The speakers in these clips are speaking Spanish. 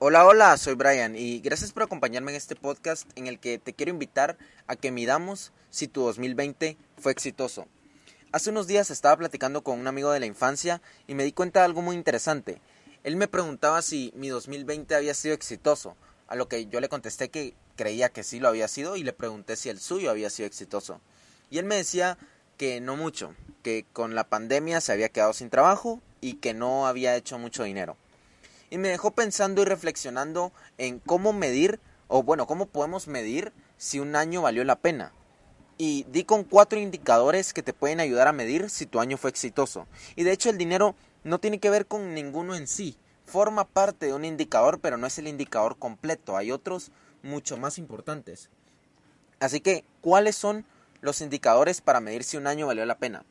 Hola, hola, soy Brian y gracias por acompañarme en este podcast en el que te quiero invitar a que midamos si tu 2020 fue exitoso. Hace unos días estaba platicando con un amigo de la infancia y me di cuenta de algo muy interesante. Él me preguntaba si mi 2020 había sido exitoso, a lo que yo le contesté que creía que sí lo había sido y le pregunté si el suyo había sido exitoso. Y él me decía que no mucho, que con la pandemia se había quedado sin trabajo y que no había hecho mucho dinero y me dejó pensando y reflexionando en cómo medir, o bueno, cómo podemos medir si un año valió la pena. Y di con cuatro indicadores que te pueden ayudar a medir si tu año fue exitoso. Y de hecho el dinero no tiene que ver con ninguno en sí. Forma parte de un indicador, pero no es el indicador completo. Hay otros mucho más importantes. Así que, ¿cuáles son los indicadores para medir si un año valió la pena?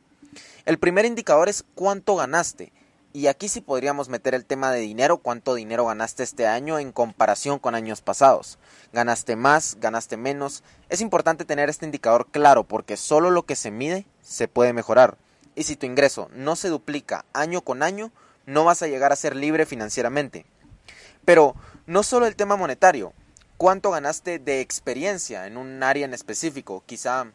El primer indicador es cuánto ganaste. Y aquí sí podríamos meter el tema de dinero, cuánto dinero ganaste este año en comparación con años pasados. ¿Ganaste más? ¿Ganaste menos? Es importante tener este indicador claro porque solo lo que se mide se puede mejorar. Y si tu ingreso no se duplica año con año, no vas a llegar a ser libre financieramente. Pero no solo el tema monetario, ¿cuánto ganaste de experiencia en un área en específico? Quizá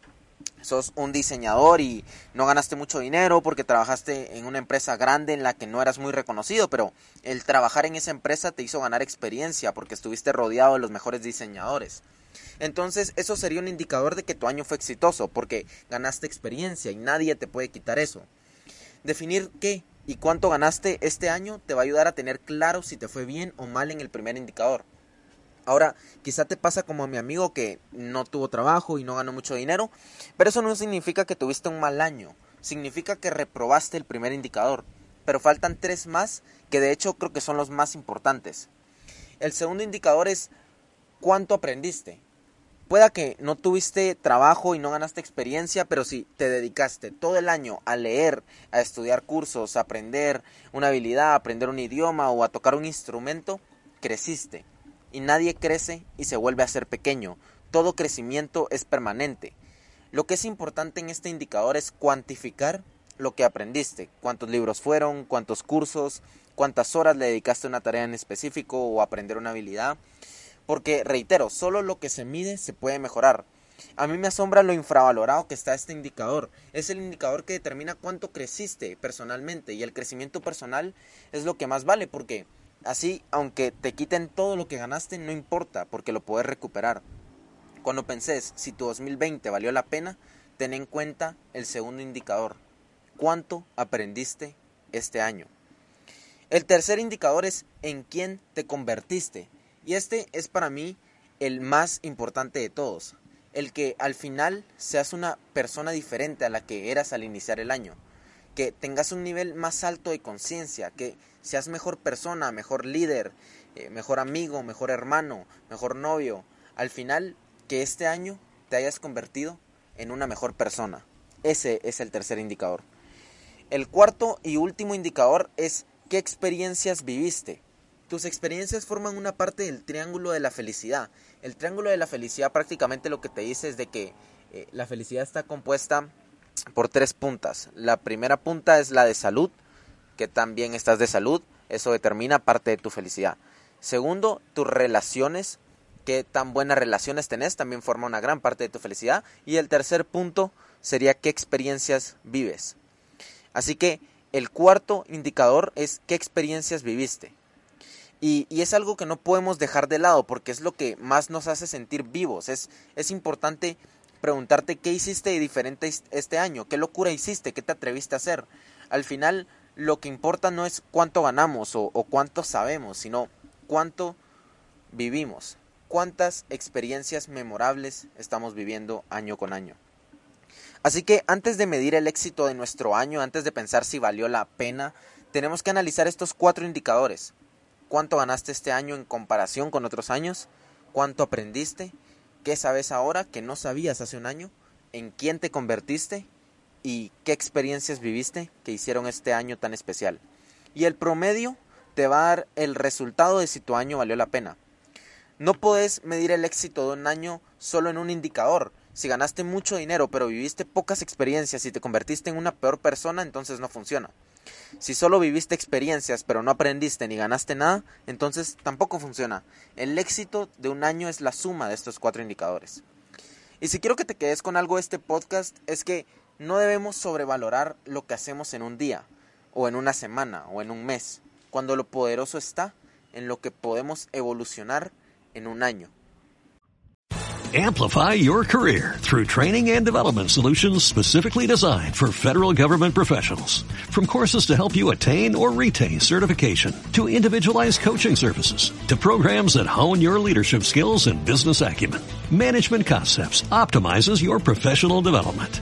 sos un diseñador y no ganaste mucho dinero porque trabajaste en una empresa grande en la que no eras muy reconocido, pero el trabajar en esa empresa te hizo ganar experiencia porque estuviste rodeado de los mejores diseñadores. Entonces eso sería un indicador de que tu año fue exitoso porque ganaste experiencia y nadie te puede quitar eso. Definir qué y cuánto ganaste este año te va a ayudar a tener claro si te fue bien o mal en el primer indicador. Ahora, quizá te pasa como a mi amigo que no tuvo trabajo y no ganó mucho dinero, pero eso no significa que tuviste un mal año, significa que reprobaste el primer indicador, pero faltan tres más que de hecho creo que son los más importantes. El segundo indicador es cuánto aprendiste. Pueda que no tuviste trabajo y no ganaste experiencia, pero si te dedicaste todo el año a leer, a estudiar cursos, a aprender una habilidad, a aprender un idioma o a tocar un instrumento, creciste y nadie crece y se vuelve a ser pequeño. Todo crecimiento es permanente. Lo que es importante en este indicador es cuantificar lo que aprendiste, cuántos libros fueron, cuántos cursos, cuántas horas le dedicaste a una tarea en específico o aprender una habilidad. Porque, reitero, solo lo que se mide se puede mejorar. A mí me asombra lo infravalorado que está este indicador. Es el indicador que determina cuánto creciste personalmente y el crecimiento personal es lo que más vale porque Así, aunque te quiten todo lo que ganaste, no importa, porque lo puedes recuperar. Cuando penses si tu 2020 valió la pena, ten en cuenta el segundo indicador. ¿Cuánto aprendiste este año? El tercer indicador es en quién te convertiste. Y este es para mí el más importante de todos. El que al final seas una persona diferente a la que eras al iniciar el año que tengas un nivel más alto de conciencia, que seas mejor persona, mejor líder, eh, mejor amigo, mejor hermano, mejor novio. Al final, que este año te hayas convertido en una mejor persona. Ese es el tercer indicador. El cuarto y último indicador es qué experiencias viviste. Tus experiencias forman una parte del triángulo de la felicidad. El triángulo de la felicidad prácticamente lo que te dice es de que eh, la felicidad está compuesta por tres puntas. La primera punta es la de salud, que también estás de salud, eso determina parte de tu felicidad. Segundo, tus relaciones, qué tan buenas relaciones tenés, también forma una gran parte de tu felicidad. Y el tercer punto sería qué experiencias vives. Así que el cuarto indicador es qué experiencias viviste. Y, y, es algo que no podemos dejar de lado porque es lo que más nos hace sentir vivos. Es, es importante preguntarte qué hiciste de diferente este año, qué locura hiciste, qué te atreviste a hacer. Al final, lo que importa no es cuánto ganamos o, cuánto sabemos, sino cuánto vivimos, cuántas experiencias memorables estamos viviendo año con año. Así que antes de medir el éxito de nuestro año, antes de pensar si valió la pena, tenemos que analizar estos cuatro indicadores. cuánto ganaste este año en comparación con otros años, cuánto aprendiste, qué sabes ahora que no sabías hace un año, en quién te convertiste y qué experiencias viviste que hicieron este año tan especial. Y el promedio te va a dar el resultado de si tu año valió la pena. No puedes medir el éxito de un año solo en un indicador. Si ganaste mucho dinero pero viviste pocas experiencias y te convertiste en una peor persona, entonces no funciona. Si solo viviste experiencias pero no aprendiste ni ganaste nada, entonces tampoco funciona. El éxito de un año es la suma de estos cuatro indicadores. Y si quiero que te quedes con algo de este podcast es que no debemos sobrevalorar lo que hacemos en un día, o en una semana, o en un mes, cuando lo poderoso está en lo que podemos evolucionar en un año. Amplify your career through training and development solutions specifically designed for federal government professionals. From courses to help you attain or retain certification, to individualized coaching services, to programs that hone your leadership skills and business acumen, Management Concepts optimizes your professional development.